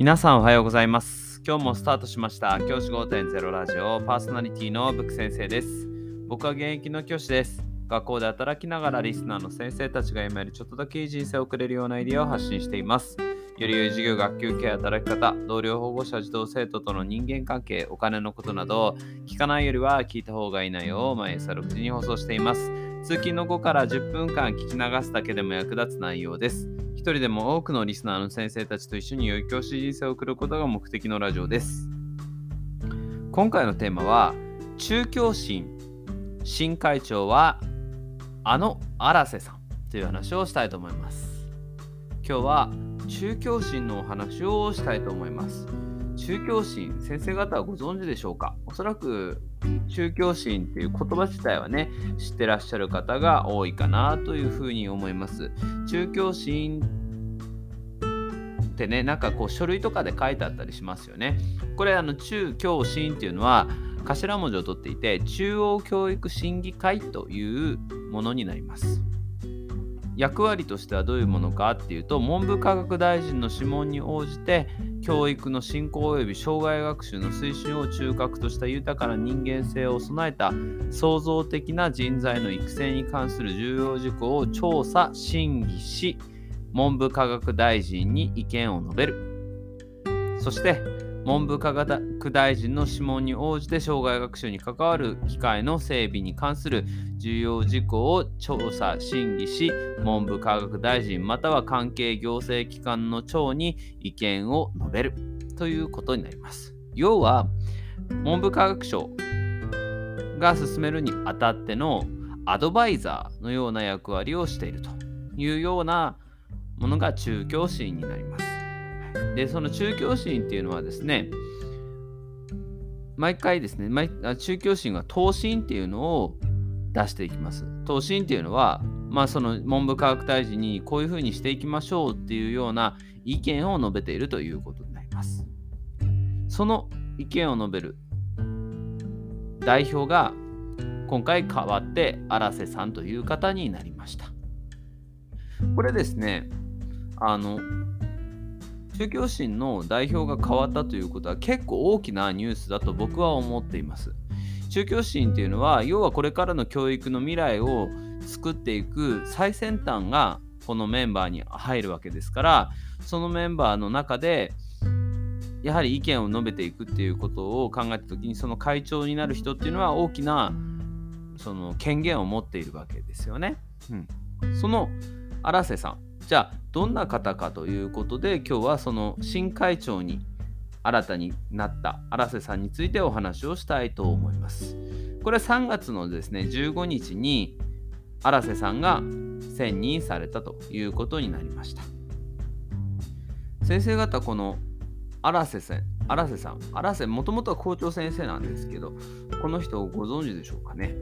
皆さんおはようございます。今日もスタートしました。教師5.0ラジオパーソナリティのブック先生です。僕は現役の教師です。学校で働きながらリスナーの先生たちが今よりちょっとだけいい人生を送れるようなアイデアを発信しています。より良い授業、学級ケア、働き方、同僚、保護者、児童生徒との人間関係、お金のことなど、聞かないよりは聞いた方がいい内容を毎朝6時に放送しています。通勤の後から10分間聞き流すだけでも役立つ内容です。一人でも多くのリスナーの先生たちと一緒に良い教師人生を送ることが目的のラジオです。今回のテーマは、中教審新会長はあの荒瀬さんという話をしたいと思います。今日は中教審のお話をしたいと思います。中教審、先生方はご存知でしょうか？おそらく中教審っていう言葉自体はね、知ってらっしゃる方が多いかなというふうに思います。中教審ってね、なんかこう書類とかで書いてあったりしますよね。これあの中教審っていうのは頭文字を取っていて中央教育審議会というものになります。役割としてはどういうものかっていうと文部科学大臣の諮問に応じて教育の振興及び障害学習の推進を中核とした豊かな人間性を備えた創造的な人材の育成に関する重要事項を調査審議し文部科学大臣に意見を述べる。そして文部科学大臣の諮問に応じて障害学習に関わる機会の整備に関する重要事項を調査審議し文部科学大臣または関係行政機関の長に意見を述べるということになります。要は文部科学省が進めるにあたってのアドバイザーのような役割をしているというようなものが中教審になります。で、その中教審っていうのはですね、毎回ですね、毎中教審は答申っていうのを出していきます。答申っていうのは、まあその文部科学大臣にこういうふうにしていきましょうっていうような意見を述べているということになります。その意見を述べる代表が今回変わって荒瀬さんという方になりました。これですね、あの、中教審の代表が変わったということは結構大きなニュースだと僕は思っています。中教審っていうのは要はこれからの教育の未来を作っていく最先端がこのメンバーに入るわけですからそのメンバーの中でやはり意見を述べていくっていうことを考えた時にその会長になる人っていうのは大きなその権限を持っているわけですよね。うん、その荒瀬さんじゃあどんな方かということで今日はその新会長に新たになった荒瀬さんについてお話をしたいと思います。これは3月のですね15日に荒瀬さんが選任されたということになりました。先生方この荒瀬さん荒瀬さん荒瀬もともとは校長先生なんですけどこの人をご存知でしょうかね、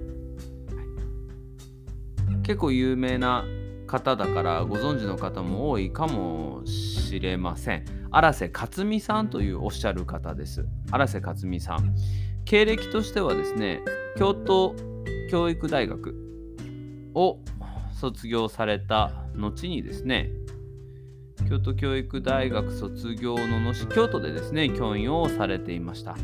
はい、結構有名な方だからご存知の方も多いかもしれません。荒瀬克美さんというおっしゃる方です。荒瀬克美さん。経歴としてはですね、京都教育大学を卒業された後にですね、京都教育大学卒業の後、京都でですね、教員をされていました。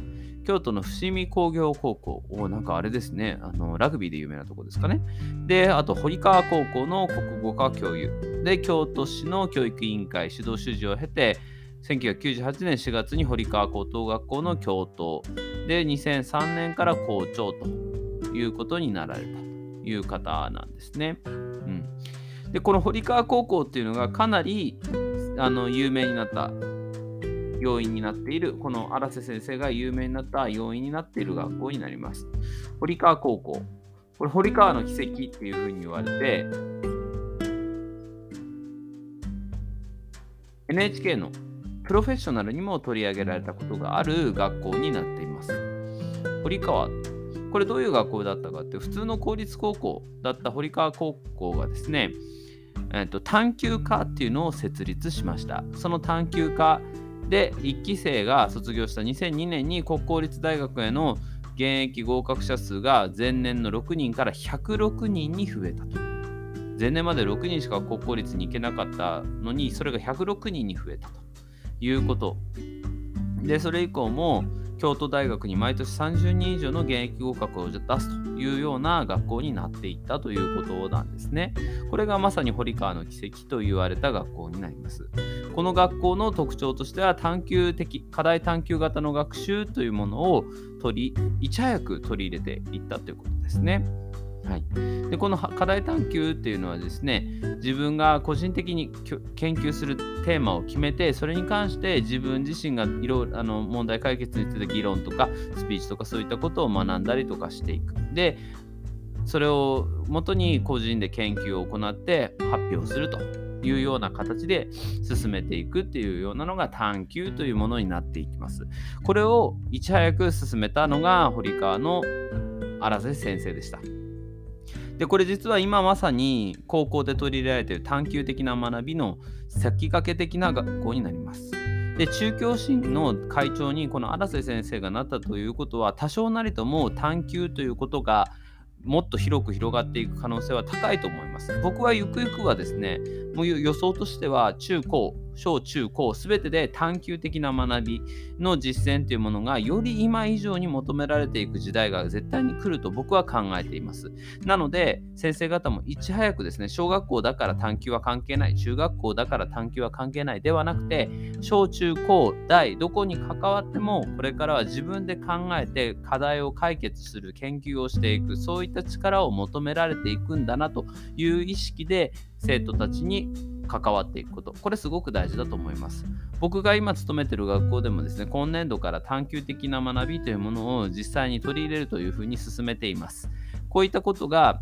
京都の伏見工業高校、おなんかあれですねあの、ラグビーで有名なとこですかね。で、あと、堀川高校の国語科教諭。で、京都市の教育委員会指導主事を経て、1998年4月に堀川高等学校の教頭。で、2003年から校長ということになられたという方なんですね。うん、で、この堀川高校っていうのがかなりあの有名になった要因になっている、この荒瀬先生が有名になった要因になっている学校になります。堀川高校。これ、堀川の奇跡っていうふうに言われて、NHK のプロフェッショナルにも取り上げられたことがある学校になっています。堀川、これどういう学校だったかって、普通の公立高校だった堀川高校がですね、えーと、探究科っていうのを設立しました。その探究科で1期生が卒業した2002年に国公立大学への現役合格者数が前年の6人から106人に増えたと。前年まで6人しか国公立に行けなかったのにそれが106人に増えたということでそれ以降も京都大学に毎年30人以上の現役合格を出すというような学校になっていったということなんですね。これがまさに堀川の奇跡と言われた学校になります。この学校の特徴としては探究的、課題探究型の学習というものを取り、いち早く取り入れていったということですね。はい、でこの課題探究っていうのはですね自分が個人的に研究するテーマを決めてそれに関して自分自身がいろあの問題解決について議論とかスピーチとかそういったことを学んだりとかしていくでそれをもとに個人で研究を行って発表するというような形で進めていくっていうようなのが探究というものになっていきます。これをいち早く進めたのが堀川の荒瀬先生でした。でこれ実は今まさに高校で取り入れられている探究的な学びの先駆け的な学校になります。で中教審の会長にこの荒瀬先生がなったということは多少なりとも探究ということがもっと広く広がっていく可能性は高いと思います。僕はゆくゆくはですね、もう予想としては中高、小中高すべてで探究的な学びの実践というものがより今以上に求められていく時代が絶対に来ると僕は考えています。なので先生方もいち早くですね小学校だから探究は関係ない中学校だから探究は関係ないではなくて小中高大どこに関わってもこれからは自分で考えて課題を解決する研究をしていくそういった力を求められていくんだなという意識で生徒たちに関わっていくこと、これすごく大事だと思います。僕が今勤めてる学校でもですね、今年度から探究的な学びというものを実際に取り入れるというふうに進めています。こういったことが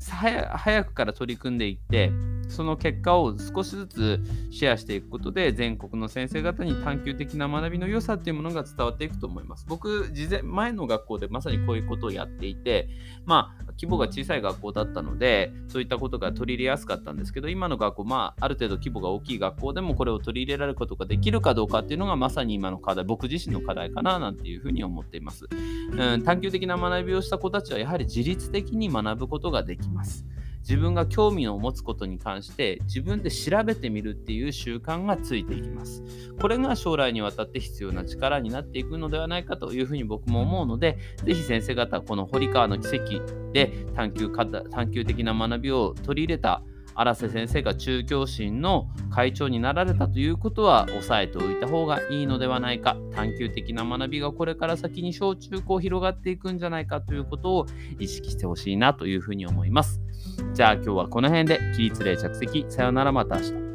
早くから取り組んでいって、その結果を少しずつシェアしていくことで、全国の先生方に探究的な学びの良さっていうものが伝わっていくと思います。僕、事前前の学校でまさにこういうことをやっていて、まあ、規模が小さい学校だったので、そういったことが取り入れやすかったんですけど、今の学校、まあ、ある程度規模が大きい学校でもこれを取り入れられることができるかどうかっていうのがまさに今の課題、僕自身の課題かななんていうふうに思っています。うん、探究的な学びをした子たちはやはり自律的に学ぶことができます。自分が興味を持つことに関して自分で調べてみるっていう習慣がついていきます。これが将来にわたって必要な力になっていくのではないかというふうに僕も思うので、ぜひ先生方、この堀川の奇跡で探究探究的な学びを取り入れた荒瀬先生が中教審の会長になられたということは押さえておいた方がいいのではないか探究的な学びがこれから先に小中高広がっていくんじゃないかということを意識してほしいなというふうに思いますじゃあ今日はこの辺で起立例着席。さよならまた明日。